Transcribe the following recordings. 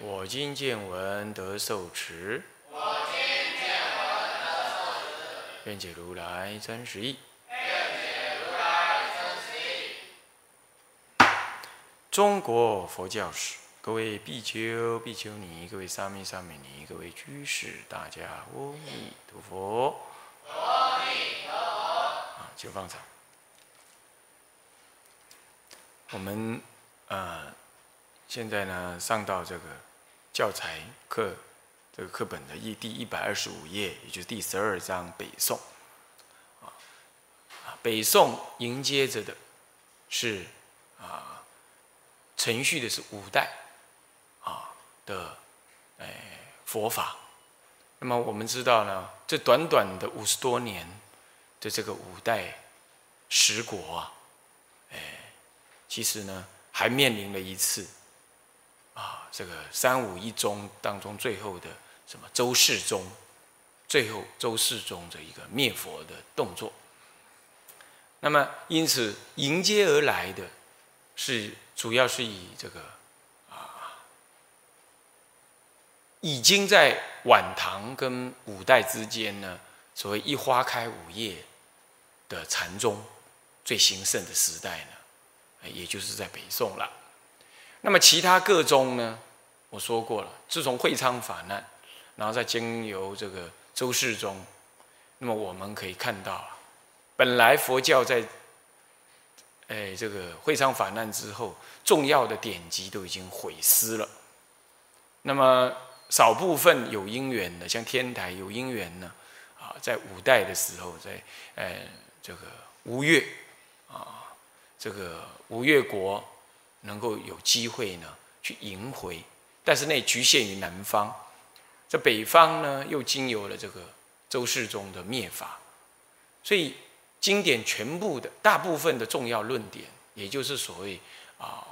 我今见闻得受持。我今见闻得受持愿解如来真实义。中国佛教史，各位比丘、比丘尼，各位沙弥、沙弥尼，各位居士，大家阿弥陀佛。阿弥陀佛。啊，就放场。我们呃，现在呢上到这个教材课这个课本的一第一百二十五页，也就是第十二章北宋啊，北宋迎接着的是啊，承续的是五代啊的哎佛法。那么我们知道呢，这短短的五十多年的这个五代十国啊，哎。其实呢，还面临了一次，啊，这个三武一宗当中最后的什么周世宗，最后周世宗的一个灭佛的动作。那么，因此迎接而来的，是主要是以这个啊，已经在晚唐跟五代之间呢，所谓一花开五叶的禅宗最兴盛的时代呢。也就是在北宋了。那么其他各宗呢？我说过了，自从会昌法难，然后再经由这个周世宗，那么我们可以看到，本来佛教在，哎，这个会昌法难之后，重要的典籍都已经毁失了。那么少部分有因缘的，像天台有因缘呢，啊，在五代的时候，在呃这个吴越啊。这个吴越国能够有机会呢去迎回，但是那局限于南方，在北方呢又经由了这个周世宗的灭法，所以经典全部的大部分的重要论点，也就是所谓啊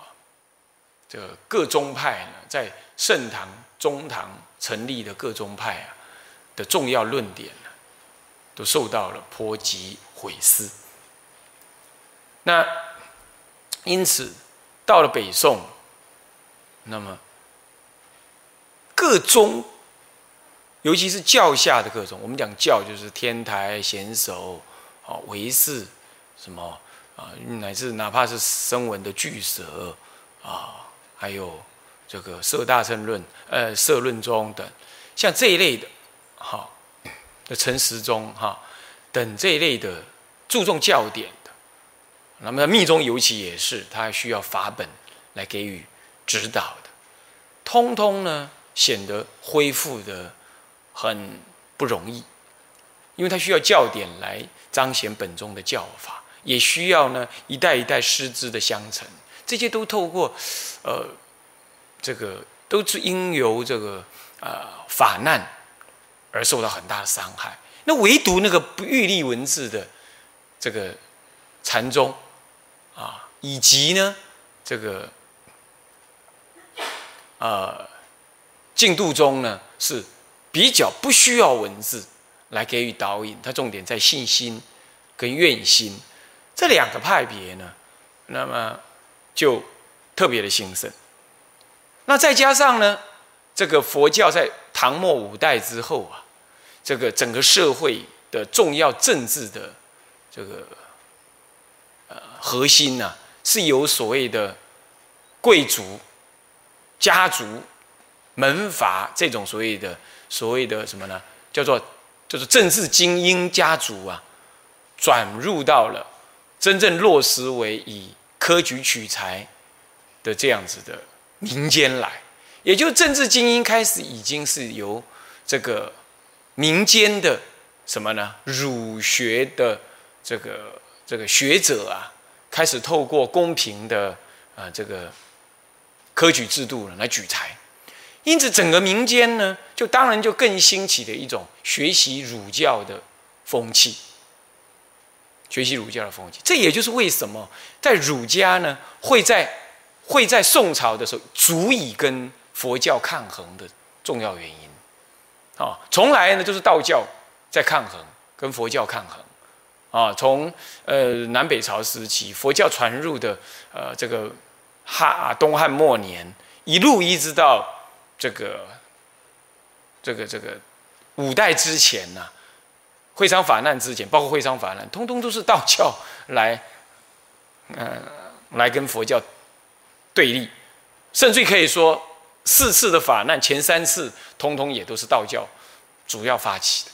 这个各宗派呢在盛唐、中唐成立的各宗派啊的重要论点呢，都受到了波及毁失。那因此，到了北宋，那么各宗，尤其是教下的各宗，我们讲教就是天台、显首、啊唯识，什么啊，乃至哪怕是声闻的巨蛇啊，还有这个色大乘论、呃色论宗等，像这一类的，哈的陈时中哈等这一类的注重教典。那么密宗尤其也是，它需要法本来给予指导的，通通呢显得恢复的很不容易，因为它需要教典来彰显本宗的教法，也需要呢一代一代师资的相承，这些都透过呃这个都是因由这个呃法难而受到很大的伤害，那唯独那个不欲立文字的这个禅宗。以及呢，这个呃，进度中呢是比较不需要文字来给予导引，它重点在信心跟愿心这两个派别呢，那么就特别的兴盛。那再加上呢，这个佛教在唐末五代之后啊，这个整个社会的重要政治的这个。呃，核心呢是由所谓的贵族、家族、门阀这种所谓的所谓的什么呢？叫做就是政治精英家族啊，转入到了真正落实为以科举取材的这样子的民间来，也就政治精英开始已经是由这个民间的什么呢？儒学的这个。这个学者啊，开始透过公平的啊这个科举制度来举才，因此整个民间呢，就当然就更兴起的一种学习儒教的风气。学习儒教的风气，这也就是为什么在儒家呢会在会在宋朝的时候足以跟佛教抗衡的重要原因。啊，从来呢就是道教在抗衡，跟佛教抗衡。啊，从呃南北朝时期佛教传入的呃这个汉东汉末年，一路一直到这个这个这个五代之前呢。会商法难之前，包括会商法难，通通都是道教来，嗯，来跟佛教对立，甚至可以说四次的法难，前三次通通也都是道教主要发起的，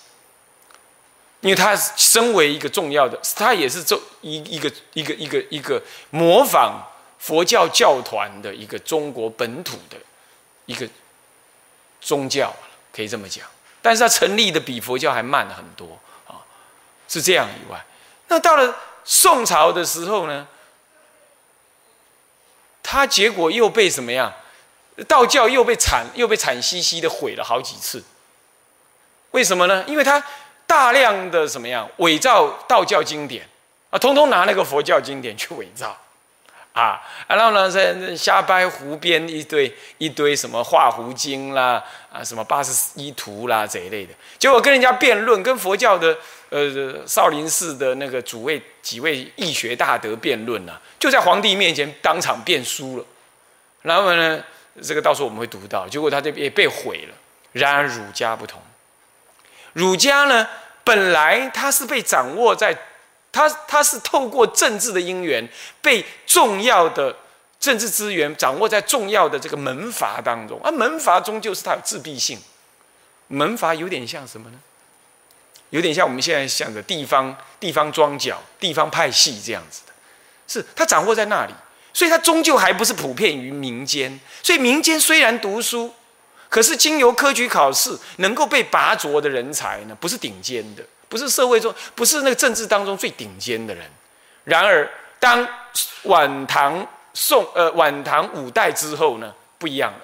因为他身为一个重要的，他也是这一一个一个一个一个模仿佛教教团的一个中国本土的一个宗教，可以这么讲，但是他成立的比佛教还慢很多啊。是这样以外，那到了宋朝的时候呢，他结果又被怎么样？道教又被惨又被惨兮兮的毁了好几次。为什么呢？因为他大量的怎么样伪造道教经典啊，通通拿那个佛教经典去伪造。啊，然后呢，在瞎掰胡编一堆一堆什么《画胡经》啦，啊，什么八十一图啦这一类的，结果跟人家辩论，跟佛教的呃少林寺的那个主位几位义学大德辩论呢，就在皇帝面前当场辩输了。然后呢，这个到时候我们会读到，结果他这也被毁了。然而儒家不同，儒家呢，本来他是被掌握在。他他是透过政治的因缘，被重要的政治资源掌握在重要的这个门阀当中，而门阀终究是它有自闭性。门阀有点像什么呢？有点像我们现在想的地方地方庄脚、地方派系这样子的，是它掌握在那里，所以它终究还不是普遍于民间。所以民间虽然读书，可是经由科举考试能够被拔擢的人才呢，不是顶尖的。不是社会中，不是那个政治当中最顶尖的人。然而，当晚唐宋呃晚唐五代之后呢，不一样了，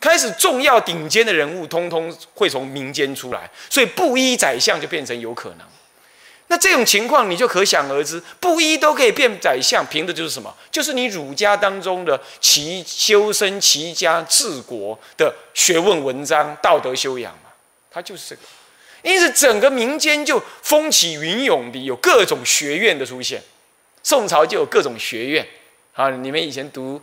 开始重要顶尖的人物，通通会从民间出来，所以布衣宰相就变成有可能。那这种情况，你就可想而知，布衣都可以变宰相，凭的就是什么？就是你儒家当中的齐修身、齐家治国的学问文章、道德修养嘛，他就是这个。因此，整个民间就风起云涌的，有各种学院的出现。宋朝就有各种学院啊！你们以前读，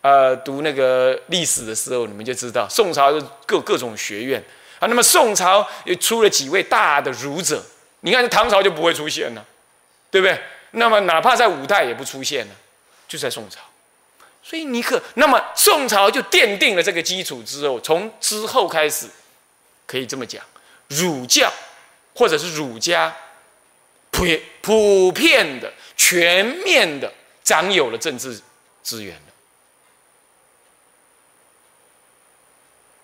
呃，读那个历史的时候，你们就知道宋朝有各各种学院啊。那么宋朝又出了几位大的儒者，你看唐朝就不会出现了，对不对？那么哪怕在五代也不出现了，就在宋朝。所以你可那么宋朝就奠定了这个基础之后，从之后开始可以这么讲。儒教，或者是儒家，普普遍的、全面的掌有了政治资源了，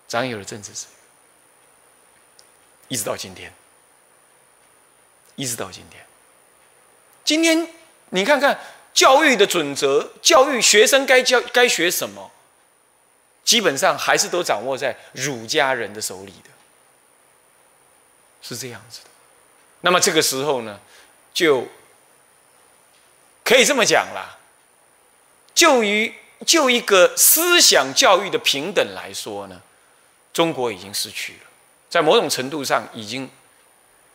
掌有了政治资源，一直到今天，一直到今天。今天你看看教育的准则，教育学生该教该学什么，基本上还是都掌握在儒家人的手里的。是这样子的，那么这个时候呢，就可以这么讲啦。就于就一个思想教育的平等来说呢，中国已经失去了，在某种程度上已经，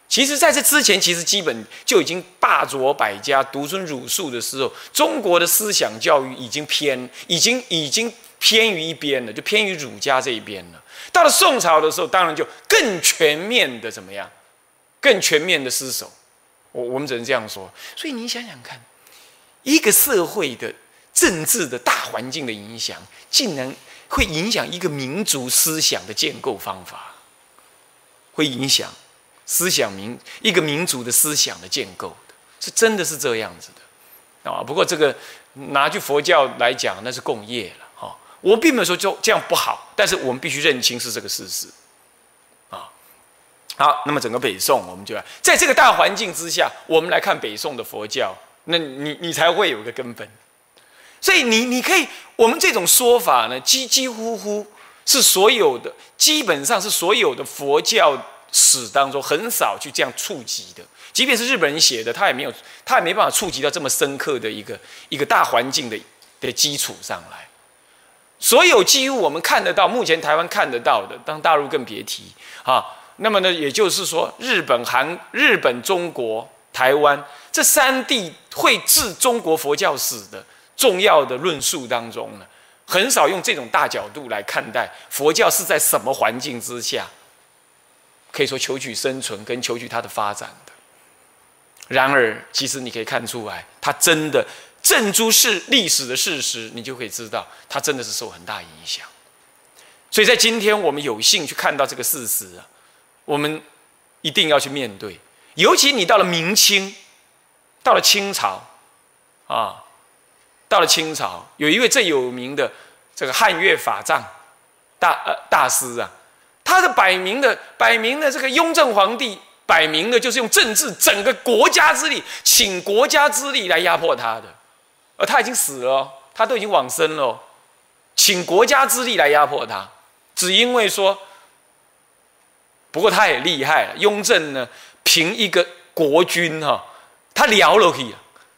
其实在这之前，其实基本就已经霸卓百家、独尊儒术的时候，中国的思想教育已经偏，已经已经偏于一边了，就偏于儒家这一边了。到了宋朝的时候，当然就更全面的怎么样？更全面的失守，我我们只能这样说。所以你想想看，一个社会的政治的大环境的影响，竟然会影响一个民族思想的建构方法，会影响思想民一个民族的思想的建构的，是真的是这样子的啊。不过这个拿去佛教来讲，那是共业了哈。我并没有说就这样不好，但是我们必须认清是这个事实，啊，好，那么整个北宋，我们就要在这个大环境之下，我们来看北宋的佛教那你你才会有个根本。所以你你可以，我们这种说法呢，几几乎乎是所有的，基本上是所有的佛教史当中很少去这样触及的。即便是日本人写的，他也没有，他也没办法触及到这么深刻的一个一个大环境的的基础上来。所有几乎我们看得到，目前台湾看得到的，当大陆更别提啊。那么呢，也就是说，日本、韩、日本、中国、台湾这三地绘制中国佛教史的。重要的论述当中呢，很少用这种大角度来看待佛教是在什么环境之下，可以说求取生存跟求取它的发展的。然而，其实你可以看出来，它真的正诸是历史的事实，你就可以知道，它真的是受很大影响。所以在今天我们有幸去看到这个事实啊，我们一定要去面对。尤其你到了明清，到了清朝，啊。到了清朝，有一位最有名的这个汉乐法藏大呃大师啊，他的摆明的摆明的这个雍正皇帝摆明的就是用政治整个国家之力，请国家之力来压迫他的，而他已经死了，他都已经往生了，请国家之力来压迫他，只因为说，不过他也厉害了，雍正呢凭一个国君哈，他了了。去，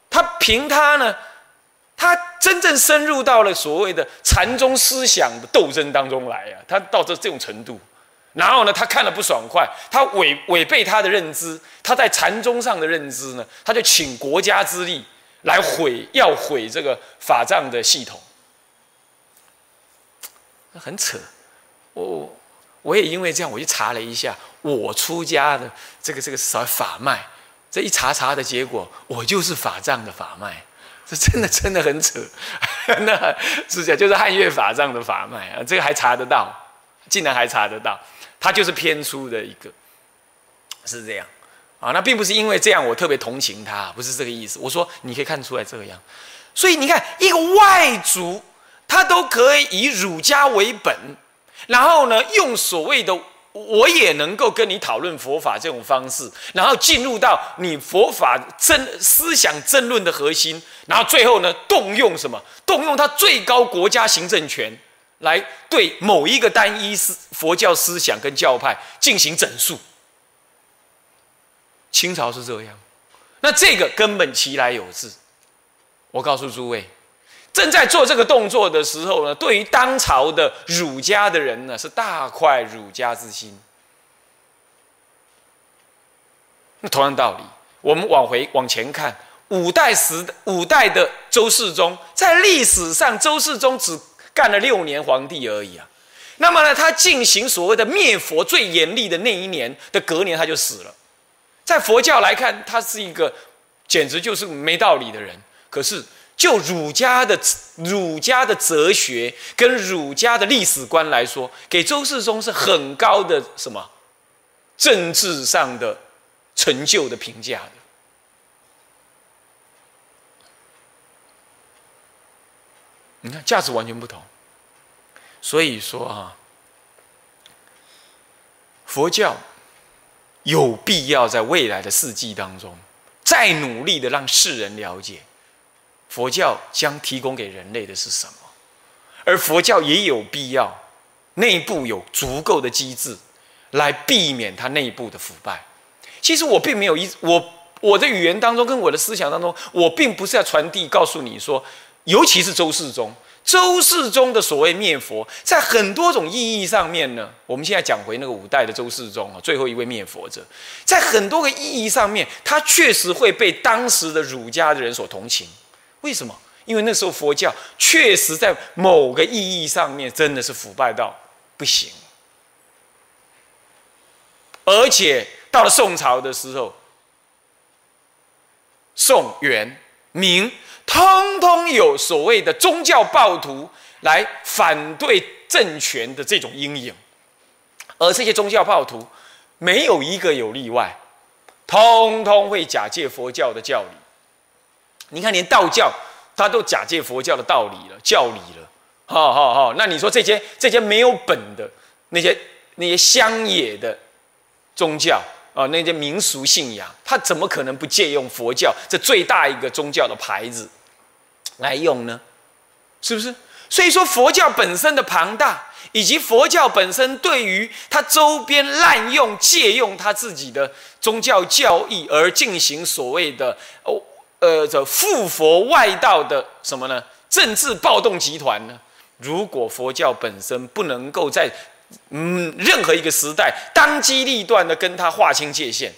他凭他呢。他真正深入到了所谓的禅宗思想的斗争当中来啊，他到这这种程度，然后呢，他看了不爽快，他违违背他的认知，他在禅宗上的认知呢，他就请国家之力来毁，要毁这个法藏的系统，很扯。我我也因为这样，我去查了一下我出家的这个这个什么法脉，这一查查的结果，我就是法藏的法脉。这真的真的很扯，那是讲就是汉乐法藏的法脉啊，这个还查得到，竟然还查得到，他就是偏出的一个，是这样啊。那并不是因为这样我特别同情他，不是这个意思。我说你可以看出来这个样，所以你看一个外族，他都可以以儒家为本，然后呢用所谓的。我也能够跟你讨论佛法这种方式，然后进入到你佛法争思想争论的核心，然后最后呢，动用什么？动用他最高国家行政权，来对某一个单一思佛教思想跟教派进行整肃。清朝是这样，那这个根本其来有自。我告诉诸位。正在做这个动作的时候呢，对于当朝的儒家的人呢，是大快儒家之心。那同样道理，我们往回往前看，五代时五代的周世宗，在历史上，周世宗只干了六年皇帝而已啊。那么呢，他进行所谓的灭佛最严厉的那一年的隔年，他就死了。在佛教来看，他是一个简直就是没道理的人。可是。就儒家的儒家的哲学跟儒家的历史观来说，给周世宗是很高的什么政治上的成就的评价的。你看价值完全不同，所以说啊，佛教有必要在未来的世纪当中，再努力的让世人了解。佛教将提供给人类的是什么？而佛教也有必要内部有足够的机制来避免它内部的腐败。其实我并没有一我我的语言当中跟我的思想当中，我并不是要传递告诉你说，尤其是周世宗，周世宗的所谓灭佛，在很多种意义上面呢，我们现在讲回那个五代的周世宗啊，最后一位灭佛者，在很多个意义上面，他确实会被当时的儒家的人所同情。为什么？因为那时候佛教确实在某个意义上面真的是腐败到不行，而且到了宋朝的时候，宋元明通通有所谓的宗教暴徒来反对政权的这种阴影，而这些宗教暴徒没有一个有例外，通通会假借佛教的教理。你看，连道教他都假借佛教的道理了、教理了，好好好。那你说这些这些没有本的那些那些乡野的宗教，啊，那些民俗信仰，他怎么可能不借用佛教这最大一个宗教的牌子来用呢？是不是？所以说，佛教本身的庞大，以及佛教本身对于它周边滥用、借用他自己的宗教教义而进行所谓的哦呃这附佛外道的什么呢？政治暴动集团呢？如果佛教本身不能够在嗯，任何一个时代，当机立断的跟他划清界限，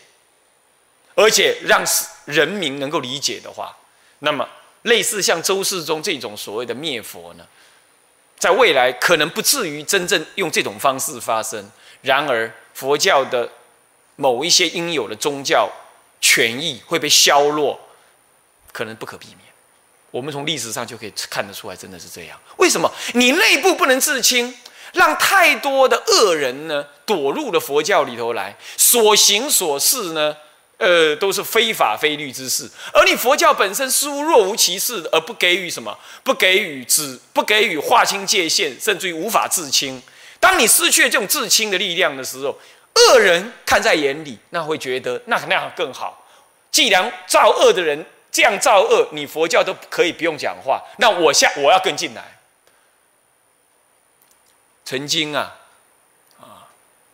而且让人民能够理解的话，那么类似像周世宗这种所谓的灭佛呢，在未来可能不至于真正用这种方式发生。然而，佛教的某一些应有的宗教权益会被削弱，可能不可避免。我们从历史上就可以看得出来，真的是这样。为什么你内部不能自清？让太多的恶人呢躲入了佛教里头来，所行所事呢，呃，都是非法非律之事。而你佛教本身似乎若无其事，而不给予什么，不给予只不给予划清界限，甚至于无法自清。当你失去了这种自清的力量的时候，恶人看在眼里，那会觉得那那样更好。既然造恶的人这样造恶，你佛教都可以不用讲话，那我下我要跟进来。曾经啊，啊，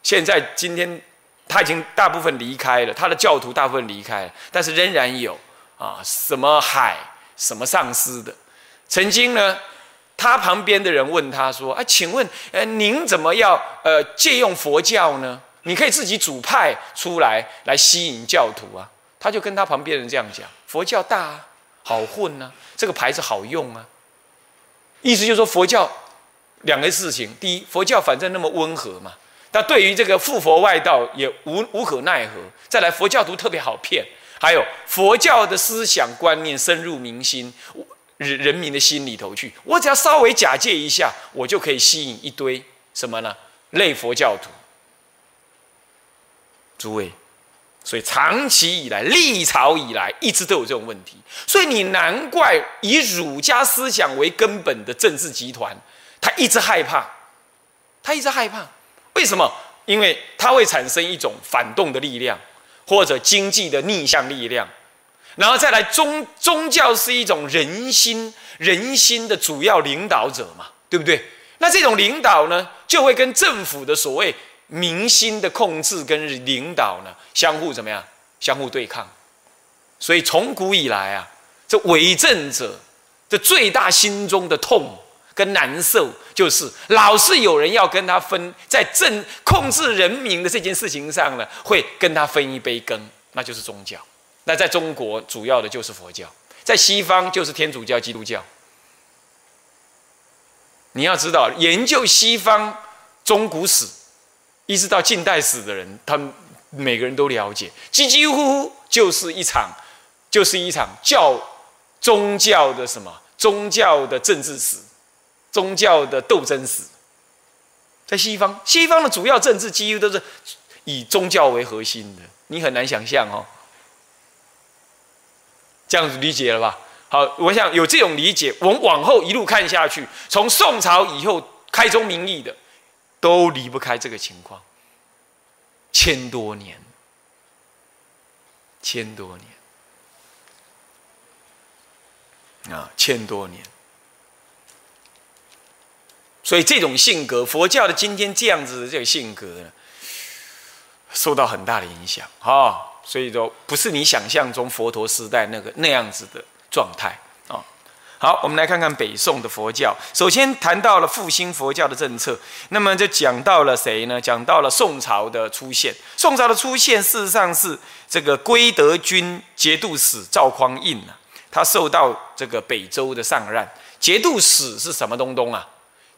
现在今天他已经大部分离开了，他的教徒大部分离开了，但是仍然有啊，什么海什么上师的。曾经呢，他旁边的人问他说：“啊，请问，呃，您怎么要呃借用佛教呢？你可以自己主派出来来吸引教徒啊。”他就跟他旁边人这样讲：“佛教大，啊，好混啊，这个牌子好用啊。”意思就是说佛教。两个事情，第一，佛教反正那么温和嘛，那对于这个附佛外道也无无可奈何。再来，佛教徒特别好骗，还有佛教的思想观念深入民心，人人民的心里头去。我只要稍微假借一下，我就可以吸引一堆什么呢？类佛教徒。诸位，所以长期以来，历朝以来一直都有这种问题。所以你难怪以儒家思想为根本的政治集团。他一直害怕，他一直害怕，为什么？因为他会产生一种反动的力量，或者经济的逆向力量，然后再来宗宗教是一种人心人心的主要领导者嘛，对不对？那这种领导呢，就会跟政府的所谓民心的控制跟领导呢，相互怎么样？相互对抗。所以从古以来啊，这为政者这最大心中的痛。跟难受就是老是有人要跟他分在政控制人民的这件事情上呢，会跟他分一杯羹，那就是宗教。那在中国主要的就是佛教，在西方就是天主教、基督教。你要知道，研究西方中古史一直到近代史的人，他们每个人都了解，几几乎乎就是一场，就是一场教宗教的什么宗教的政治史。宗教的斗争史，在西方，西方的主要政治几乎都是以宗教为核心的，你很难想象哦。这样子理解了吧？好，我想有这种理解，我们往后一路看下去，从宋朝以后开宗明义的，都离不开这个情况。千多年，千多年，啊，千多年。所以这种性格，佛教的今天这样子的这个性格呢，受到很大的影响啊。所以说，不是你想象中佛陀时代那个那样子的状态啊。好，我们来看看北宋的佛教。首先谈到了复兴佛教的政策，那么就讲到了谁呢？讲到了宋朝的出现。宋朝的出现，事实上是这个归德军节度使赵匡胤啊，他受到这个北周的上任。节度使是什么东东啊？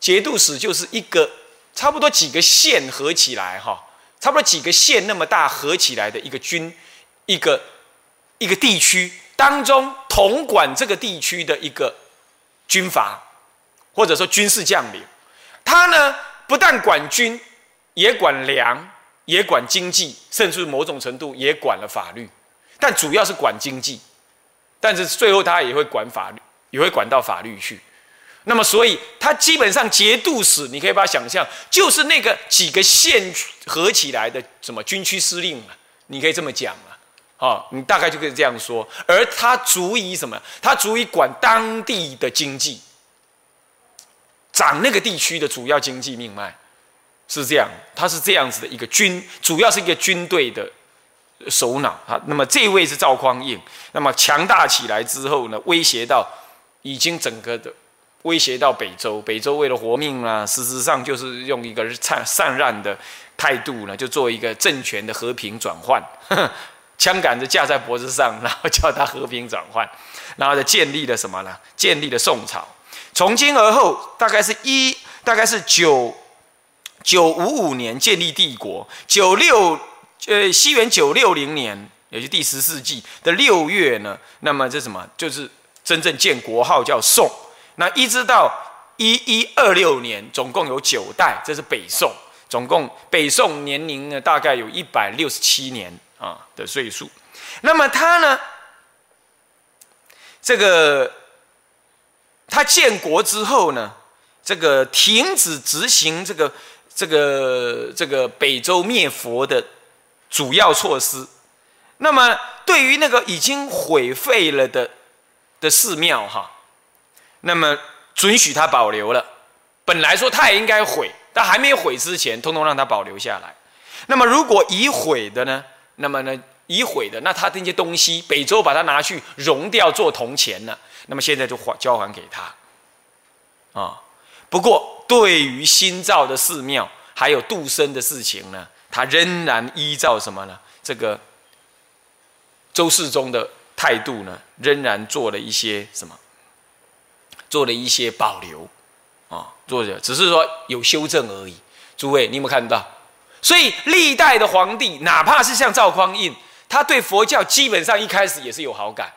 节度使就是一个差不多几个县合起来哈，差不多几个县那么大合起来的一个军，一个一个地区当中统管这个地区的一个军阀，或者说军事将领。他呢不但管军，也管粮，也管经济，甚至某种程度也管了法律，但主要是管经济。但是最后他也会管法律，也会管到法律去。那么，所以他基本上节度使，你可以把它想象，就是那个几个县合起来的什么军区司令嘛，你可以这么讲啊，哦，你大概就可以这样说。而他足以什么？他足以管当地的经济，掌那个地区的主要经济命脉，是这样。他是这样子的一个军，主要是一个军队的首脑啊。那么这位是赵匡胤，那么强大起来之后呢，威胁到已经整个的。威胁到北周，北周为了活命啊，事实上就是用一个善善让的态度呢，就做一个政权的和平转换，枪杆子架在脖子上，然后叫他和平转换，然后就建立了什么呢？建立了宋朝。从今而后，大概是一，大概是九九五五年建立帝国，九六呃西元九六零年，也就第十世纪的六月呢，那么这什么？就是真正建国号叫宋。那一直到一一二六年，总共有九代，这是北宋。总共北宋年龄呢，大概有一百六十七年啊的岁数。那么他呢，这个他建国之后呢，这个停止执行这个这个这个北周灭佛的主要措施。那么对于那个已经毁废了的的寺庙，哈。那么准许他保留了，本来说他也应该毁，但还没毁之前，通通让他保留下来。那么如果已毁的呢？那么呢，已毁的，那他那些东西，北周把它拿去熔掉做铜钱了，那么现在就还交还给他。啊，不过对于新造的寺庙还有度生的事情呢，他仍然依照什么呢？这个周世宗的态度呢，仍然做了一些什么？做了一些保留，啊，做的只是说有修正而已。诸位，你有没有看到？所以历代的皇帝，哪怕是像赵匡胤，他对佛教基本上一开始也是有好感，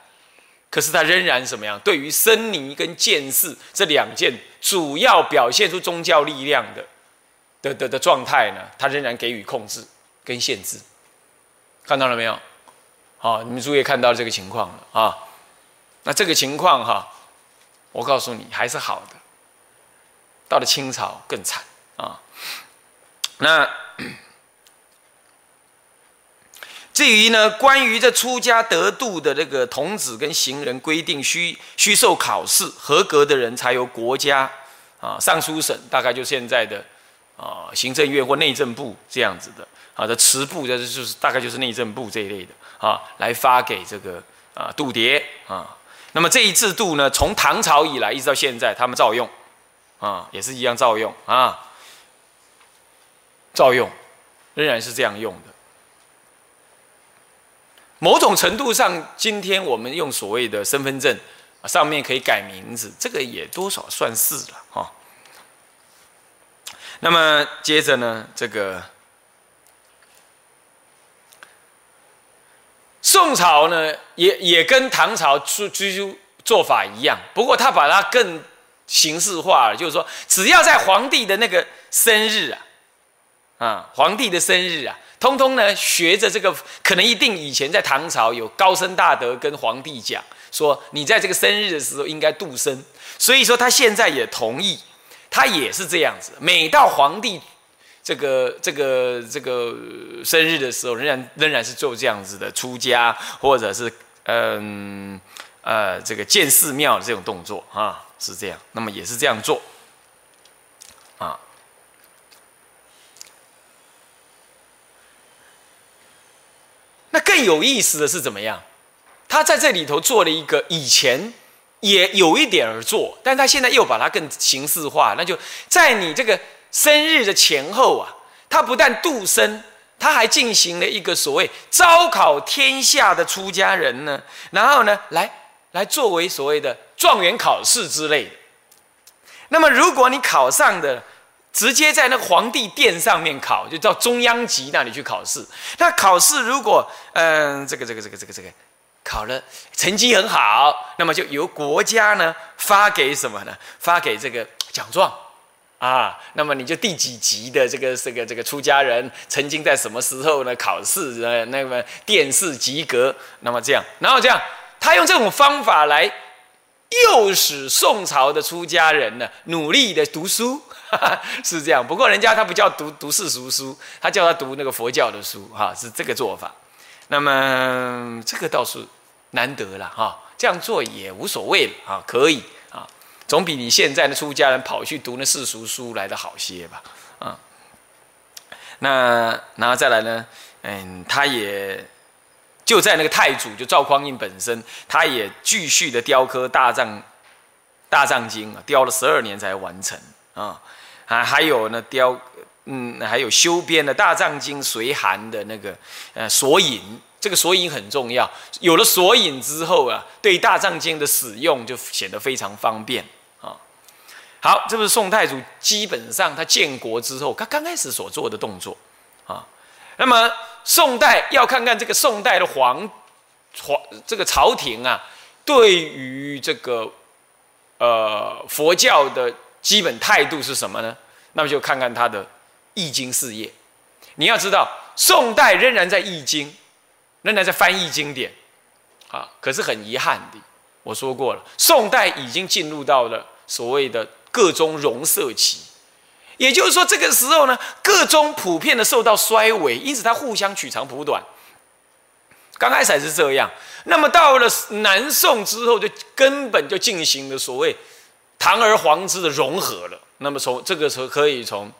可是他仍然什么样？对于僧尼跟剑士这两件主要表现出宗教力量的的的的状态呢，他仍然给予控制跟限制。看到了没有？好，你们诸位看到这个情况了啊？那这个情况哈？我告诉你，还是好的。到了清朝更惨啊！那 至于呢，关于这出家得度的这个童子跟行人规定，需需受考试，合格的人才由国家啊尚书省，大概就现在的啊行政院或内政部这样子的啊的持部，这就是大概就是内政部这一类的啊，来发给这个啊度牒啊。那么这一制度呢，从唐朝以来一直到现在，他们照用，啊，也是一样照用啊，照用，仍然是这样用的。某种程度上，今天我们用所谓的身份证，上面可以改名字，这个也多少算是了哈。那么接着呢，这个。宋朝呢，也也跟唐朝追追究做法一样，不过他把它更形式化了，就是说，只要在皇帝的那个生日啊，啊，皇帝的生日啊，通通呢学着这个，可能一定以前在唐朝有高僧大德跟皇帝讲说，你在这个生日的时候应该度生，所以说他现在也同意，他也是这样子，每到皇帝。这个这个这个生日的时候，仍然仍然是做这样子的出家，或者是嗯呃这个建寺庙的这种动作啊，是这样。那么也是这样做啊。那更有意思的是怎么样？他在这里头做了一个以前也有一点儿做，但他现在又把它更形式化，那就在你这个。生日的前后啊，他不但度生，他还进行了一个所谓招考天下的出家人呢，然后呢，来来作为所谓的状元考试之类的。那么，如果你考上的，直接在那个皇帝殿上面考，就到中央级那里去考试。那考试如果嗯，这个这个这个这个这个考了成绩很好，那么就由国家呢发给什么呢？发给这个奖状。啊，那么你就第几级的这个这个这个出家人，曾经在什么时候呢？考试呃，那么殿试及格，那么这样，然后这样，他用这种方法来诱使宋朝的出家人呢，努力的读书哈哈，是这样。不过人家他不叫读读世俗书，他叫他读那个佛教的书，哈，是这个做法。那么这个倒是难得了哈，这样做也无所谓了啊，可以，总比你现在的出家人跑去读那世俗书来的好些吧啊。那然后再来呢，嗯，他也就在那个太祖就赵匡胤本身，他也继续的雕刻大藏大藏经啊，雕了十二年才完成啊，还还有呢雕。嗯，还有修编的大藏经随函的那个呃索引，这个索引很重要。有了索引之后啊，对大藏经的使用就显得非常方便。好，这是宋太祖基本上他建国之后，他刚开始所做的动作啊。那么宋代要看看这个宋代的皇皇这个朝廷啊，对于这个呃佛教的基本态度是什么呢？那么就看看他的。易经事业，你要知道，宋代仍然在易经，仍然在翻译经典，啊，可是很遗憾的，我说过了，宋代已经进入到了所谓的各中融色期，也就是说，这个时候呢，各中普遍的受到衰微，因此它互相取长补短。刚开始还是这样，那么到了南宋之后，就根本就进行了所谓堂而皇之的融合了。那么从这个时候可以从。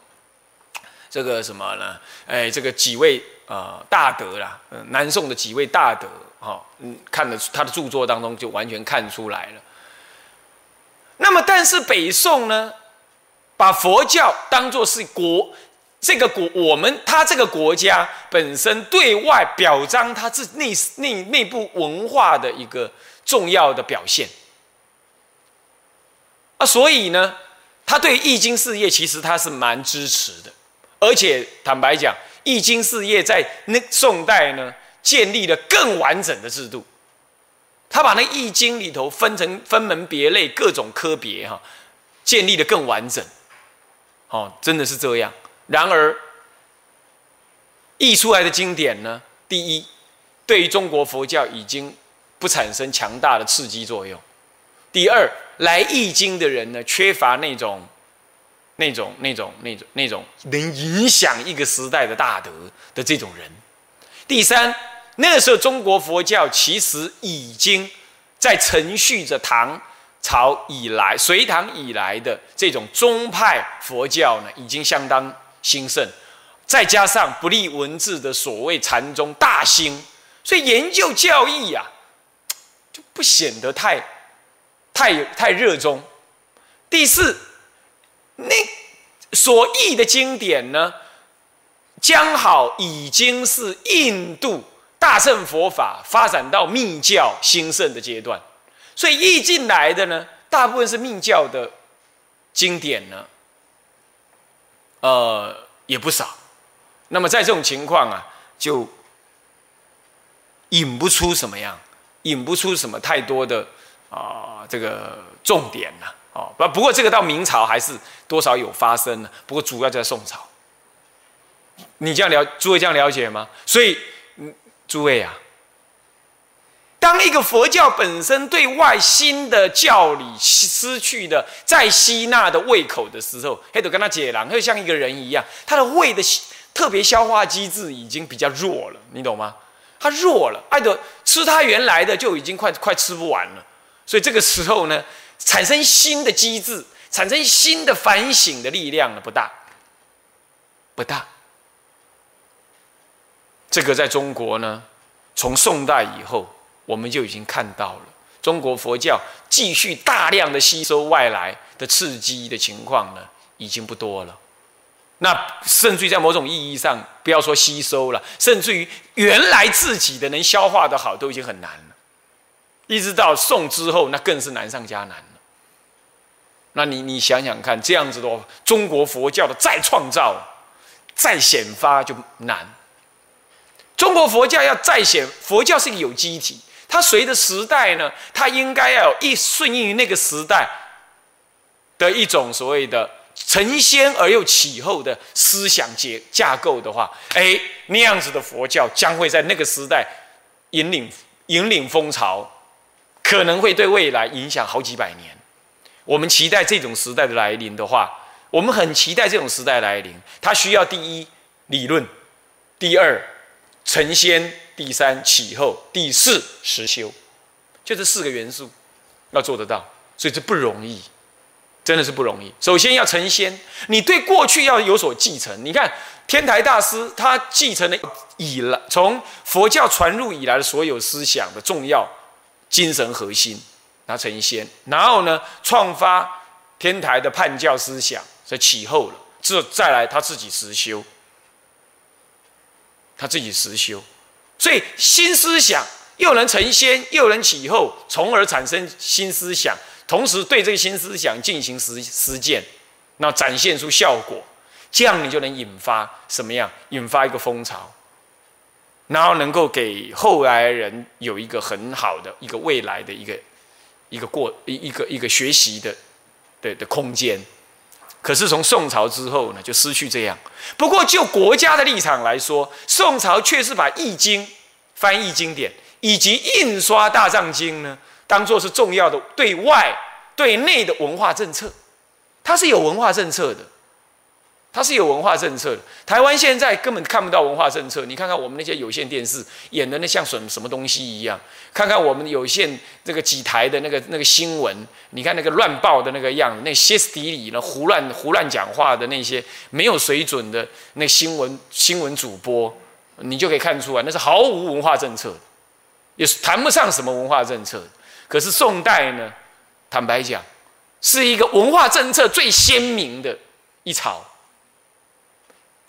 这个什么呢？哎，这个几位啊大德啦，南宋的几位大德，哈，嗯，看得他的著作当中就完全看出来了。那么，但是北宋呢，把佛教当作是国这个国，我们他这个国家本身对外表彰他自内内内部文化的一个重要的表现啊，所以呢，他对易经事业其实他是蛮支持的。而且坦白讲，易经事业在那宋代呢，建立了更完整的制度。他把那易经里头分成分门别类各种科别哈，建立的更完整。哦，真的是这样。然而，译出来的经典呢，第一，对于中国佛教已经不产生强大的刺激作用；第二，来易经的人呢，缺乏那种。那种、那种、那种、那种能影响一个时代的大德的这种人。第三，那个时候中国佛教其实已经在承续着唐朝以来、隋唐以来的这种宗派佛教呢，已经相当兴盛。再加上不立文字的所谓禅宗大兴，所以研究教义呀，就不显得太、太、太热衷。第四。那所译的经典呢，将好已经是印度大乘佛法发展到密教兴盛的阶段，所以译进来的呢，大部分是密教的经典呢，呃，也不少。那么在这种情况啊，就引不出什么样，引不出什么太多的啊，这个重点呢。哦，不不过这个到明朝还是多少有发生呢。不过主要在宋朝，你这样了，诸位这样了解吗？所以，诸位啊，当一个佛教本身对外新的教理失去的再吸纳的胃口的时候，黑都跟他解囊，会像一个人一样，他的胃的特别消化机制已经比较弱了，你懂吗？他弱了，爱德吃他原来的就已经快快吃不完了，所以这个时候呢。产生新的机制，产生新的反省的力量呢？不大，不大。这个在中国呢，从宋代以后，我们就已经看到了中国佛教继续大量的吸收外来的刺激的情况呢，已经不多了。那甚至于在某种意义上，不要说吸收了，甚至于原来自己的能消化的好，都已经很难了。一直到宋之后，那更是难上加难了。那你你想想看，这样子的话，中国佛教的再创造、再显发就难。中国佛教要再显，佛教是一个有机体，它随着时代呢，它应该要一顺应于那个时代的一种所谓的承先而又启后的思想结架构的话，哎，那样子的佛教将会在那个时代引领引领风潮。可能会对未来影响好几百年。我们期待这种时代的来临的话，我们很期待这种时代来临。它需要第一理论，第二成仙，第三起后，第四实修，就这四个元素要做得到，所以这不容易，真的是不容易。首先要成仙，你对过去要有所继承。你看天台大师他继承了以来从佛教传入以来的所有思想的重要精神核心，他成仙，然后呢创发天台的叛教思想，所以起后了，这再来他自己实修，他自己实修。所以新思想又能成仙，又能起后，从而产生新思想，同时对这个新思想进行实实践，那展现出效果，这样你就能引发什么样？引发一个风潮，然后能够给后来人有一个很好的一个未来的一个一个过一一个一个学习的的的空间。可是从宋朝之后呢，就失去这样。不过就国家的立场来说，宋朝却是把《易经》翻译经典以及印刷大藏经呢，当做是重要的对外对内的文化政策。它是有文化政策的。它是有文化政策的。台湾现在根本看不到文化政策。你看看我们那些有线电视演的那像什什么东西一样。看看我们有线这个几台的那个那个新闻，你看那个乱报的那个样子，那歇斯底里的胡乱胡乱讲话的那些没有水准的那新闻新闻主播，你就可以看出来，那是毫无文化政策，也谈不上什么文化政策。可是宋代呢，坦白讲，是一个文化政策最鲜明的一朝。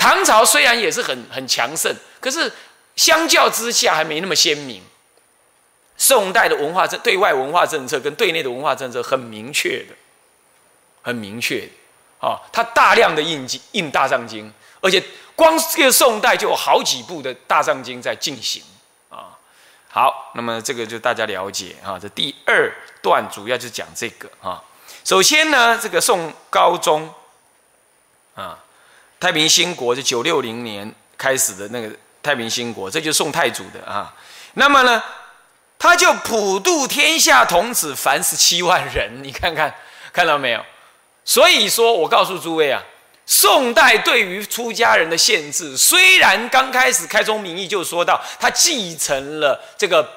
唐朝虽然也是很很强盛，可是相较之下还没那么鲜明。宋代的文化政对外文化政策跟对内的文化政策很明确的，很明确的啊，它大量的印印大藏经，而且光这个宋代就有好几部的大藏经在进行啊。好，那么这个就大家了解啊。这第二段主要就讲这个啊。首先呢，这个宋高宗啊。太平兴国是九六零年开始的那个太平兴国，这就是宋太祖的啊。那么呢，他就普度天下童子凡十七万人，你看看看到没有？所以说我告诉诸位啊，宋代对于出家人的限制，虽然刚开始开宗明义就说到他继承了这个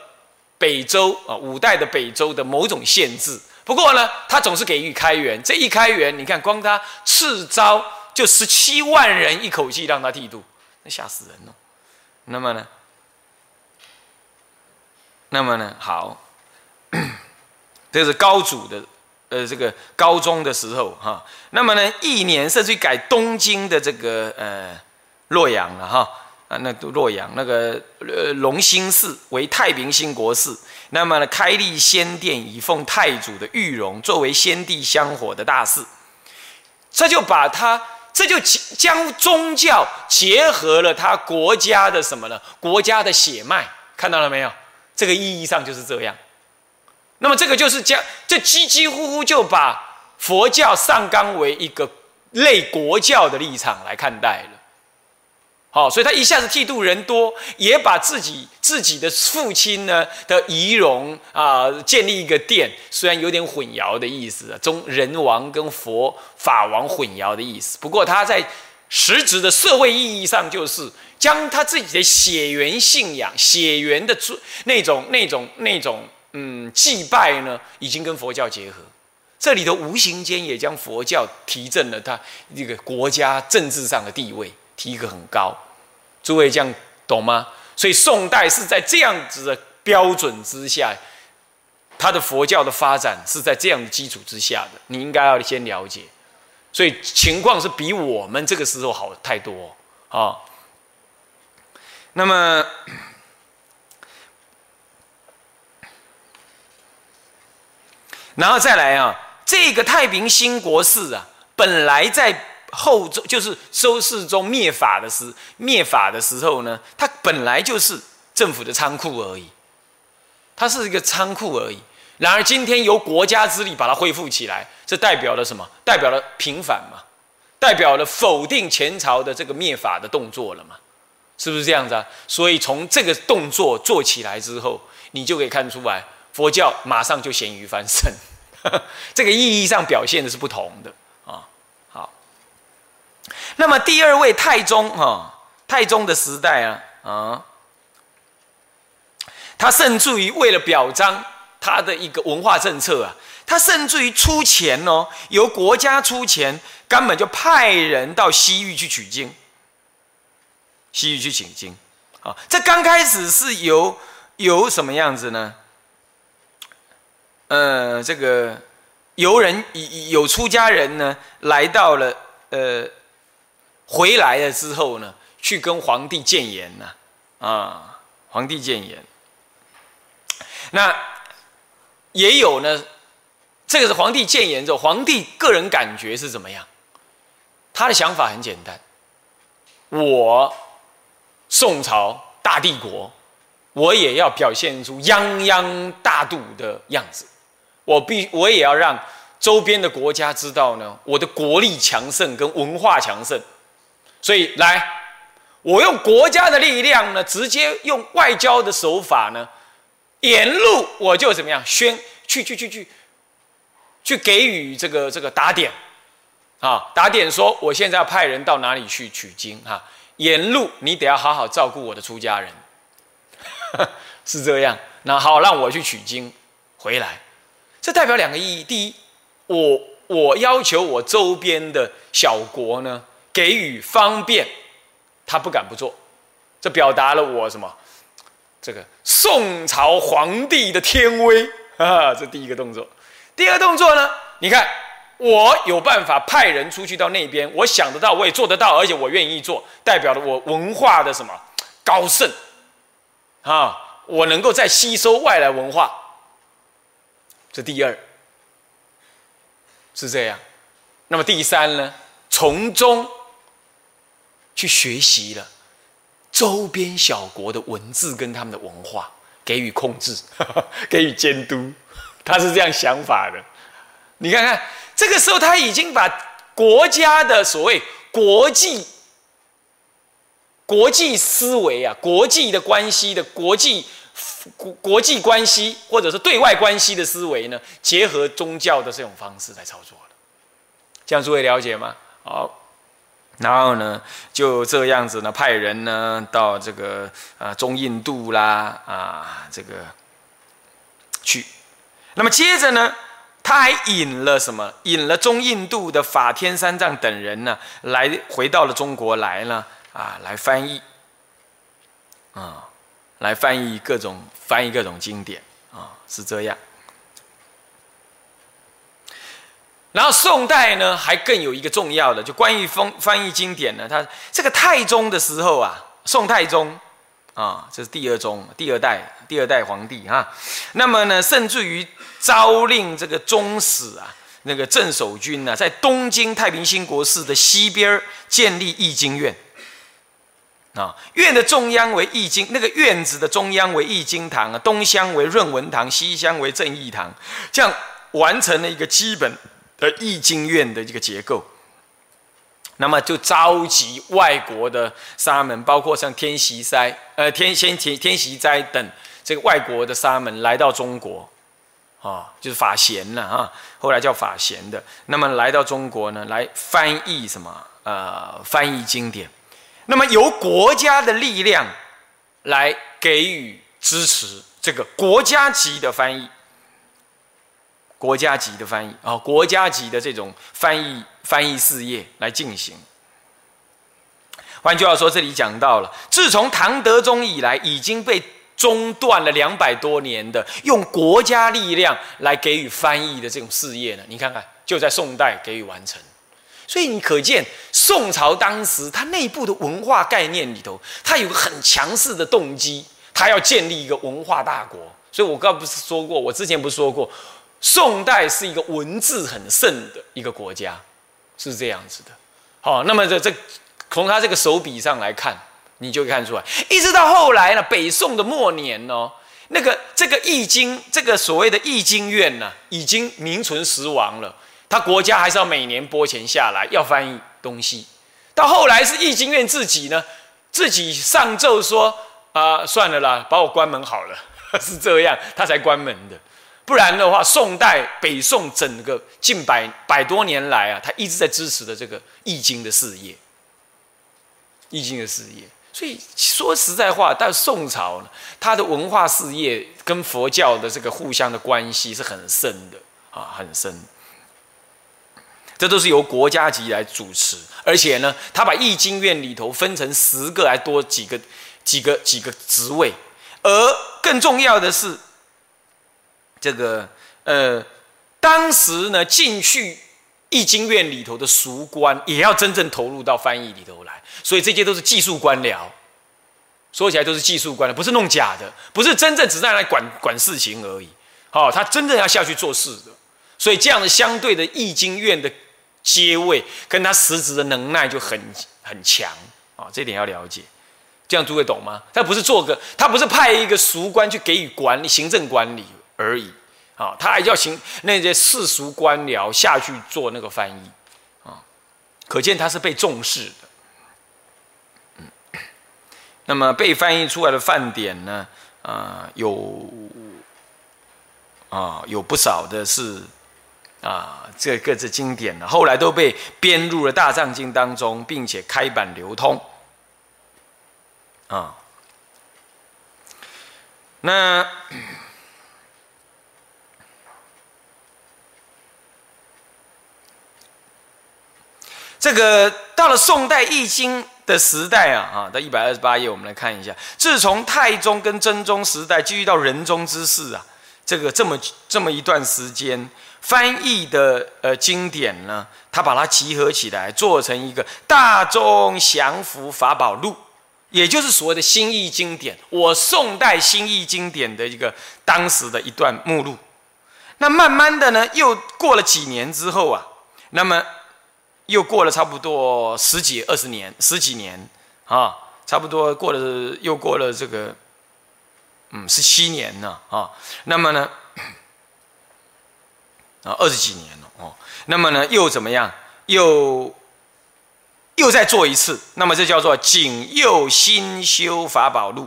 北周啊五代的北周的某种限制，不过呢，他总是给予开源。这一开源，你看光他赐招。就十七万人一口气让他剃度，那吓死人了。那么呢？那么呢？好，这是高祖的，呃，这个高中的时候哈。那么呢，一年甚至改东京的这个呃洛阳了哈啊，那洛阳那个呃隆兴寺为太平兴国寺。那么呢，开立仙殿以奉太祖的御容，作为先帝香火的大事。这就把他。这就将宗教结合了他国家的什么呢？国家的血脉，看到了没有？这个意义上就是这样。那么这个就是将这几几乎乎就把佛教上纲为一个类国教的立场来看待。好，所以他一下子剃度人多，也把自己自己的父亲呢的仪容啊建立一个殿，虽然有点混淆的意思，中人王跟佛法王混淆的意思。不过他在实质的社会意义上，就是将他自己的血缘信仰、血缘的尊那种、那种、那种嗯祭拜呢，已经跟佛教结合。这里头无形间也将佛教提振了他这个国家政治上的地位。提一个很高，诸位这样懂吗？所以宋代是在这样子的标准之下，他的佛教的发展是在这样的基础之下的，你应该要先了解。所以情况是比我们这个时候好太多啊。那么，然后再来啊，这个太平兴国寺啊，本来在。后周就是收世宗灭法的时灭法的时候呢，它本来就是政府的仓库而已，它是一个仓库而已。然而今天由国家之力把它恢复起来，这代表了什么？代表了平反嘛？代表了否定前朝的这个灭法的动作了嘛？是不是这样子啊？所以从这个动作做起来之后，你就可以看出来，佛教马上就咸鱼翻身，这个意义上表现的是不同的。那么第二位太宗哈，太宗的时代啊啊，他甚至于为了表彰他的一个文化政策啊，他甚至于出钱哦，由国家出钱，根本就派人到西域去取经。西域去取经，啊，这刚开始是由由什么样子呢？呃，这个游人有出家人呢，来到了呃，回来了之后呢，去跟皇帝谏言呐，啊，皇帝谏言。那也有呢，这个是皇帝谏言之后，皇帝个人感觉是怎么样？他的想法很简单，我宋朝大帝国，我也要表现出泱泱大度的样子，我必我也要让周边的国家知道呢，我的国力强盛跟文化强盛，所以来，我用国家的力量呢，直接用外交的手法呢。沿路我就怎么样宣去去去去，去给予这个这个打点，啊打点说我现在要派人到哪里去取经哈，沿路你得要好好照顾我的出家人，是这样，那好让我去取经回来，这代表两个意义，第一，我我要求我周边的小国呢给予方便，他不敢不做，这表达了我什么？这个宋朝皇帝的天威啊，这第一个动作。第二个动作呢？你看，我有办法派人出去到那边，我想得到，我也做得到，而且我愿意做，代表了我文化的什么高盛啊？我能够再吸收外来文化。这第二是这样。那么第三呢？从中去学习了。周边小国的文字跟他们的文化给予控制，给予监督，他是这样想法的。你看看，这个时候他已经把国家的所谓国际国际思维啊，国际的关系的国际国国际关系，或者是对外关系的思维呢，结合宗教的这种方式来操作了。这样诸位了解吗？好。然后呢，就这样子呢，派人呢到这个啊中印度啦啊这个去。那么接着呢，他还引了什么？引了中印度的法天三藏等人呢，来回到了中国来呢啊，来翻译啊，来翻译各种翻译各种经典啊，是这样。然后宋代呢，还更有一个重要的，就关于翻翻译经典呢，他这个太宗的时候啊，宋太宗啊，这是第二宗，第二代第二代皇帝哈。那么呢，甚至于诏令这个宗室啊，那个镇守军呢，在东京太平兴国寺的西边建立易经院啊，院的中央为易经，那个院子的中央为易经堂啊，东厢为润文堂，西厢为正义堂，这样完成了一个基本。的易经院的一个结构，那么就召集外国的沙门，包括像天席斋、呃天先天天习斋等这个外国的沙门来到中国，啊，就是法贤了啊，后来叫法贤的。那么来到中国呢，来翻译什么？呃，翻译经典。那么由国家的力量来给予支持，这个国家级的翻译。国家级的翻译啊，国家级的这种翻译翻译事业来进行。换句话说，这里讲到了，自从唐德宗以来，已经被中断了两百多年的用国家力量来给予翻译的这种事业呢，你看看，就在宋代给予完成。所以你可见，宋朝当时它内部的文化概念里头，它有个很强势的动机，它要建立一个文化大国。所以我刚不是说过，我之前不是说过。宋代是一个文字很盛的一个国家，是这样子的。好，那么这这从他这个手笔上来看，你就看出来，一直到后来呢，北宋的末年哦，那个这个易经，这个所谓的易经院呢，已经名存实亡了。他国家还是要每年拨钱下来要翻译东西。到后来是易经院自己呢，自己上奏说啊，算了啦，把我关门好了，是这样，他才关门的。不然的话，宋代北宋整个近百百多年来啊，他一直在支持的这个易经的事业，易经的事业。所以说实在话，到宋朝呢，它的文化事业跟佛教的这个互相的关系是很深的啊，很深。这都是由国家级来主持，而且呢，他把易经院里头分成十个还多几个、几个、几个职位，而更重要的是，这个呃，当时呢进去易经院里头的俗官也要真正投入到翻译里头来，所以这些都是技术官僚，说起来都是技术官僚，不是弄假的，不是真正只在来管管事情而已。好，他真正要下去做事的，所以这样的相对的易经院的。阶位跟他实质的能耐就很很强啊，这点要了解，这样诸位懂吗？他不是做个，他不是派一个俗官去给予管理、行政管理而已啊，他还要行那些世俗官僚下去做那个翻译啊，可见他是被重视的。嗯，那么被翻译出来的范典呢，啊，有啊有不少的是。啊，这各自经典呢，后来都被编入了《大藏经》当中，并且开版流通。啊，那这个到了宋代《易经》的时代啊，啊，到一百二十八页，我们来看一下，自从太宗跟真宗时代，继续到仁宗之世啊，这个这么这么一段时间。翻译的呃经典呢，他把它集合起来，做成一个《大众降伏法宝录》，也就是所谓的新译经典。我宋代新译经典的一个当时的一段目录。那慢慢的呢，又过了几年之后啊，那么又过了差不多十几二十年，十几年啊，差不多过了又过了这个嗯十七年了啊。那么呢？啊，二十几年了哦，那么呢，又怎么样？又又再做一次，那么这叫做《景佑新修法宝录》。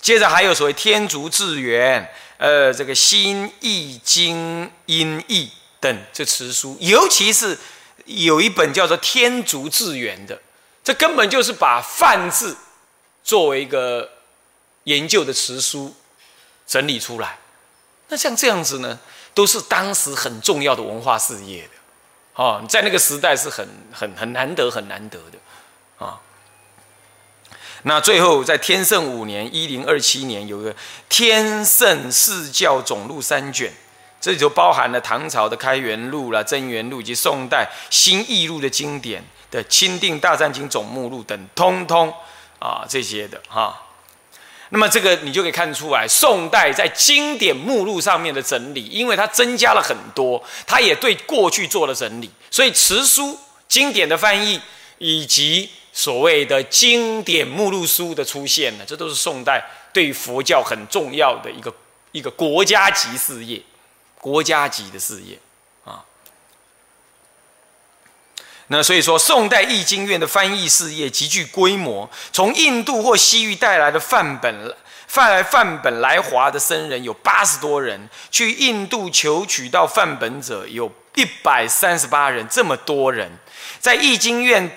接着还有所谓《天竺智源》，呃，这个《新易经音译》等这词书，尤其是有一本叫做《天竺智源》的，这根本就是把梵字作为一个研究的词书整理出来。那像这样子呢？都是当时很重要的文化事业的，哦，在那个时代是很很很难得很难得的，啊。那最后在天圣五年（一零二七年）有个《天圣四教总录》三卷，这里就包含了唐朝的开元录啦、贞元录以及宋代新译录的经典的《钦定大藏经总目录》等，通通啊这些的哈。那么这个你就可以看出来，宋代在经典目录上面的整理，因为它增加了很多，它也对过去做了整理，所以词书经典的翻译以及所谓的经典目录书的出现呢，这都是宋代对佛教很重要的一个一个国家级事业，国家级的事业。啊那所以说，宋代易经院的翻译事业极具规模。从印度或西域带来的范本，范范本来华的僧人有八十多人，去印度求取到范本者有一百三十八人。这么多人在易经院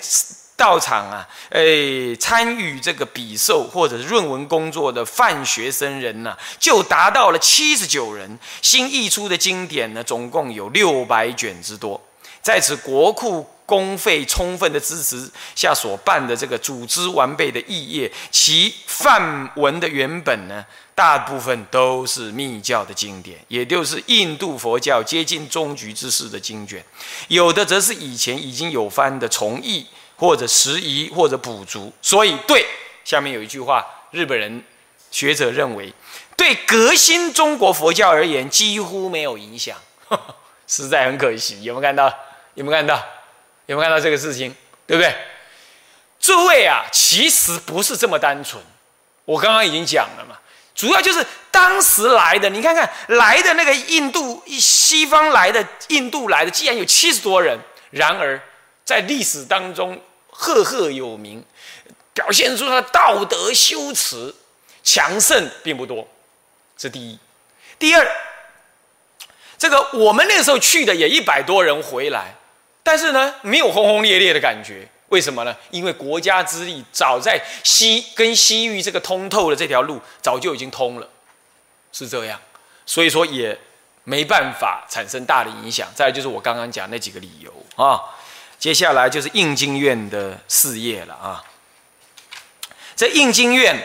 道场啊，诶，参与这个比授或者论文工作的范学生人呢，就达到了七十九人。新译出的经典呢，总共有六百卷之多。在此国库。公费充分的支持下所办的这个组织完备的译业，其范文的原本呢，大部分都是密教的经典，也就是印度佛教接近终局之事的经卷；有的则是以前已经有翻的重译或者拾遗或者补足。所以，对下面有一句话，日本人学者认为，对革新中国佛教而言几乎没有影响，实在很可惜。有没有看到？有没有看到？有没有看到这个事情，对不对？诸位啊，其实不是这么单纯。我刚刚已经讲了嘛，主要就是当时来的，你看看来的那个印度西方来的印度来的，既然有七十多人，然而在历史当中赫赫有名，表现出他的道德修持强盛并不多，这第一。第二，这个我们那时候去的也一百多人回来。但是呢，没有轰轰烈烈的感觉。为什么呢？因为国家之力早在西跟西域这个通透的这条路早就已经通了，是这样，所以说也没办法产生大的影响。再就是我刚刚讲那几个理由啊，接下来就是应经院的事业了啊。这应经院，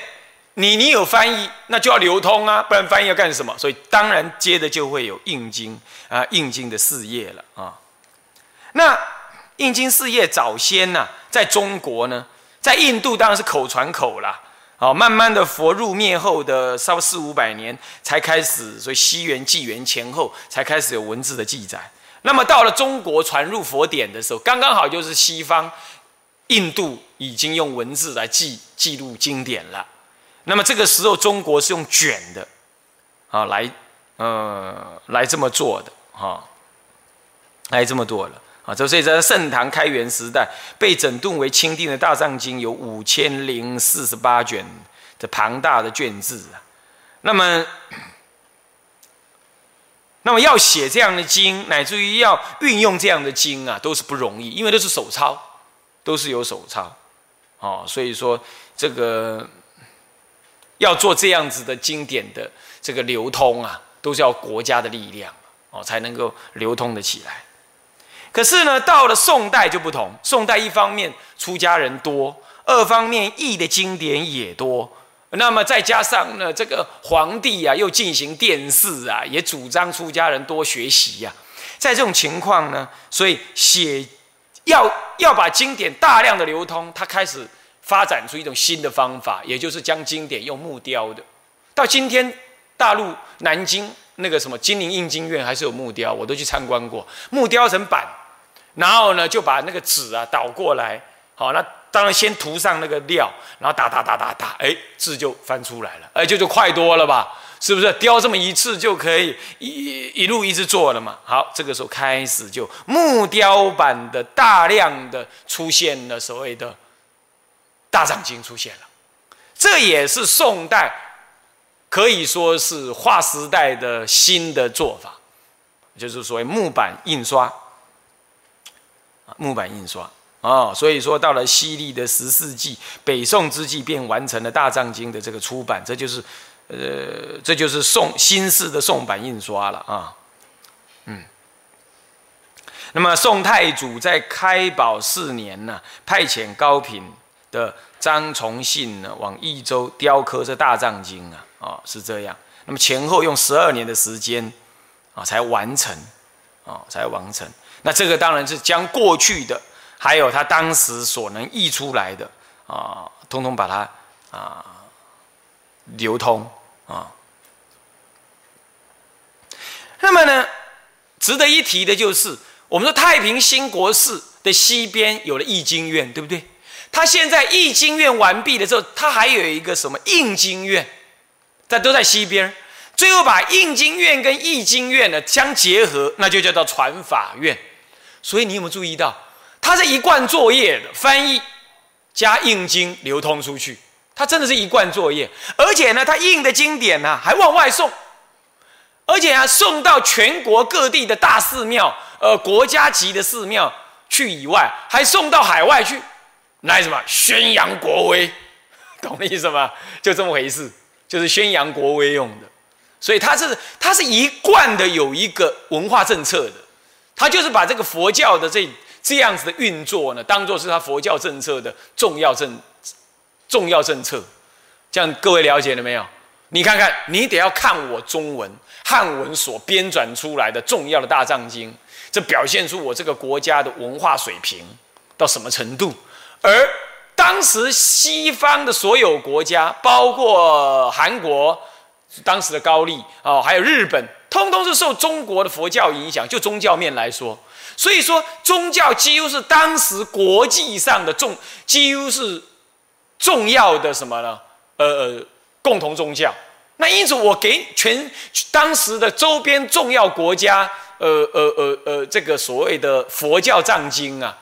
你你有翻译，那就要流通啊，不然翻译要干什么？所以当然接着就会有应经啊，应经的事业了啊。那应经事业早先呢，在中国呢，在印度当然是口传口啦。好，慢慢的佛入灭后的稍四五百年才开始，所以西元纪元前后才开始有文字的记载。那么到了中国传入佛典的时候，刚刚好就是西方。印度已经用文字来记记录经典了，那么这个时候中国是用卷的，啊，来，呃，来这么做的，哈，来这么做了，啊，所以在盛唐开元时代被整顿为钦定的大藏经有五千零四十八卷的庞大的卷字啊，那么，那么要写这样的经，乃至于要运用这样的经啊，都是不容易，因为都是手抄。都是有手抄，哦，所以说这个要做这样子的经典的这个流通啊，都是要国家的力量哦，才能够流通的起来。可是呢，到了宋代就不同，宋代一方面出家人多，二方面译的经典也多，那么再加上呢，这个皇帝啊又进行殿试啊，也主张出家人多学习呀，在这种情况呢，所以写。要要把经典大量的流通，他开始发展出一种新的方法，也就是将经典用木雕的。到今天，大陆南京那个什么金陵印经院还是有木雕，我都去参观过。木雕成板，然后呢就把那个纸啊倒过来，好，那当然先涂上那个料，然后打打打打打，哎，字就翻出来了，哎，就就快多了吧。是不是雕这么一次就可以一一路一直做了嘛？好，这个时候开始就木雕版的大量的出现了所谓的大藏经出现了，这也是宋代可以说是划时代的新的做法，就是所谓木板印刷木板印刷啊，所以说到了西历的十世纪，北宋之际便完成了大藏经的这个出版，这就是。呃，这就是宋新式的宋版印刷了啊，嗯。那么宋太祖在开宝四年呢，派遣高品的张崇信呢，往益州雕刻这大藏经啊，啊是这样。那么前后用十二年的时间啊，才完成啊，才完成。那这个当然是将过去的，还有他当时所能译出来的啊，通通把它啊流通。啊，那么呢，值得一提的就是，我们说太平兴国寺的西边有了易经院，对不对？他现在易经院完毕了之后，他还有一个什么应经院，在都在西边。最后把应经院跟易经院呢相结合，那就叫做传法院。所以你有没有注意到，他是一贯作业的翻译加印经流通出去。他真的是一贯作业，而且呢，他印的经典呢还往外送，而且啊送到全国各地的大寺庙，呃，国家级的寺庙去以外，还送到海外去，来什么宣扬国威，懂我意思吗？就这么回事，就是宣扬国威用的。所以他是他是一贯的有一个文化政策的，他就是把这个佛教的这这样子的运作呢，当做是他佛教政策的重要政。重要政策，这样各位了解了没有？你看看，你得要看我中文汉文所编纂出来的重要的大藏经，这表现出我这个国家的文化水平到什么程度。而当时西方的所有国家，包括韩国当时的高丽啊，还有日本，通通是受中国的佛教影响。就宗教面来说，所以说宗教几乎是当时国际上的重，几乎是。重要的什么呢？呃呃，共同宗教。那因此，我给全当时的周边重要国家，呃呃呃呃，这个所谓的佛教藏经啊，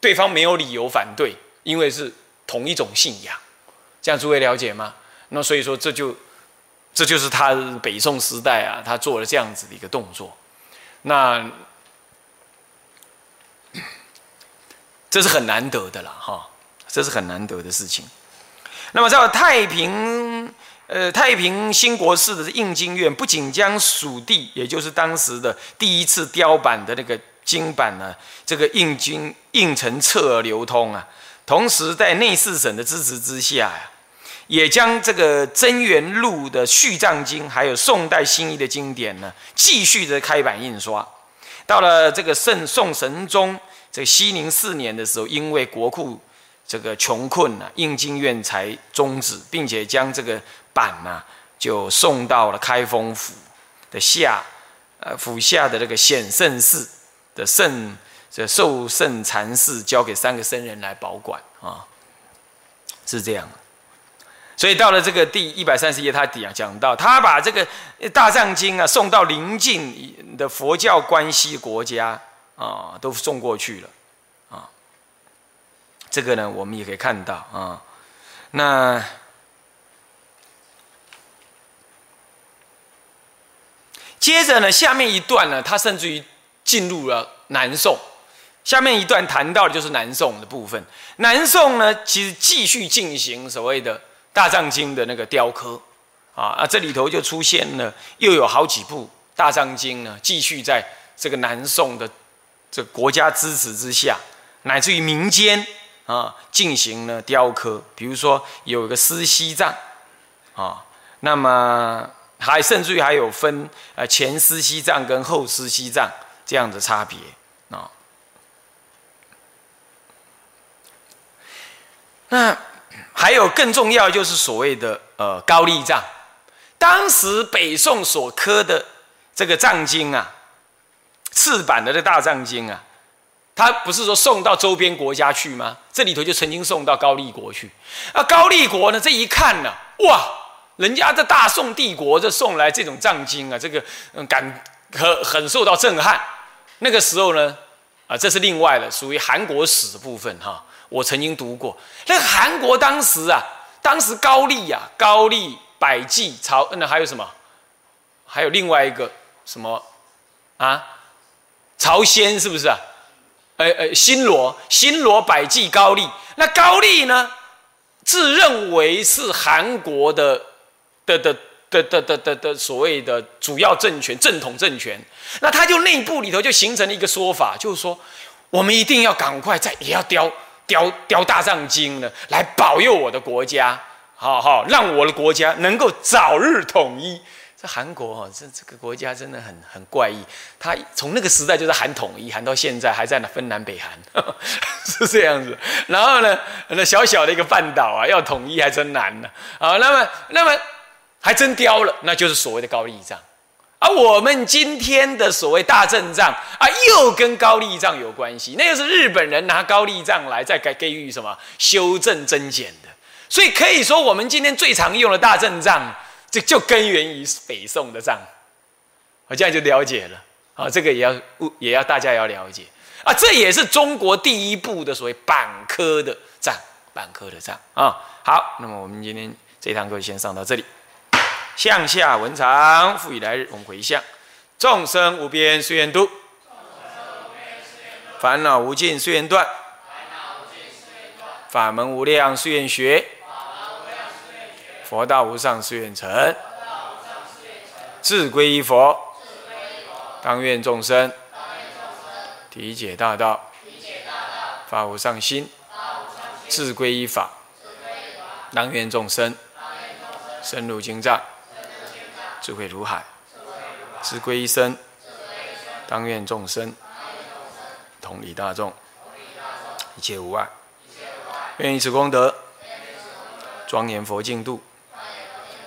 对方没有理由反对，因为是同一种信仰。这样诸位了解吗？那所以说，这就这就是他北宋时代啊，他做了这样子的一个动作。那这是很难得的了哈，这是很难得的事情。那么在太平，呃，太平兴国寺的应经院，不仅将蜀地，也就是当时的第一次雕版的那个经版呢，这个印经印成册而流通啊，同时在内侍省的支持之下呀，也将这个真元录的续藏经，还有宋代新译的经典呢，继续的开版印刷。到了这个圣宋神宗这个熙宁四年的时候，因为国库。这个穷困呢，应经院才终止，并且将这个版呢，就送到了开封府的下，呃，府下的这个显圣寺的圣这受圣禅寺，交给三个僧人来保管啊，是这样。所以到了这个第一百三十页，他底下讲到，他把这个大藏经啊送到邻近的佛教关系国家啊，都送过去了。啊这个呢，我们也可以看到啊。那接着呢，下面一段呢，他甚至于进入了南宋。下面一段谈到的就是南宋的部分。南宋呢，其实继续进行所谓的大藏经的那个雕刻啊啊，这里头就出现了又有好几部大藏经呢，继续在这个南宋的这国家支持之下，乃至于民间。啊，进行了雕刻，比如说有一个思西藏，啊，那么还甚至于还有分呃前思西藏跟后思西藏这样的差别啊。那还有更重要就是所谓的呃高丽藏，当时北宋所刻的这个藏经啊，次版的这大藏经啊。他不是说送到周边国家去吗？这里头就曾经送到高丽国去。啊，高丽国呢，这一看呢，哇，人家的大宋帝国这送来这种藏经啊，这个嗯，感很很受到震撼。那个时候呢，啊，这是另外的，属于韩国史的部分哈。我曾经读过，那韩国当时啊，当时高丽呀，高丽、百济、朝，那还有什么？还有另外一个什么啊？朝鲜是不是啊？呃呃，新罗、新罗、百济、高丽，那高丽呢，自认为是韩国的的的的的的的所谓的主要政权、正统政权，那他就内部里头就形成了一个说法，就是说，我们一定要赶快在也要雕雕雕大藏经呢，来保佑我的国家，好好让我的国家能够早日统一。这韩国哈，这这个国家真的很很怪异。他从那个时代就是韩统一，韩到现在还在那分南北韩，是这样子。然后呢，那小小的一个半岛啊，要统一还真难呢。啊，那么那么还真雕了，那就是所谓的高丽藏。而我们今天的所谓大阵仗啊，又跟高丽藏有关系。那个是日本人拿高丽藏来再给给予什么修正增减的。所以可以说，我们今天最常用的大阵仗。这就根源于北宋的账，我这样就了解了啊，这个也要也要大家要了解啊，这也是中国第一部的所谓板科的账，板科的账啊。好，那么我们今天这堂课先上到这里。向下文长，复以来日，我们回向：众生无边誓愿度，烦恼无尽誓愿断，法门无量誓愿学。佛道无上誓愿成，自归依佛，当愿众生体解大道，发无上心，自归依法，当愿众生深入经藏，智慧如海，自归依身，当愿众生同理大众，一切无碍，愿以此功德庄严佛净土。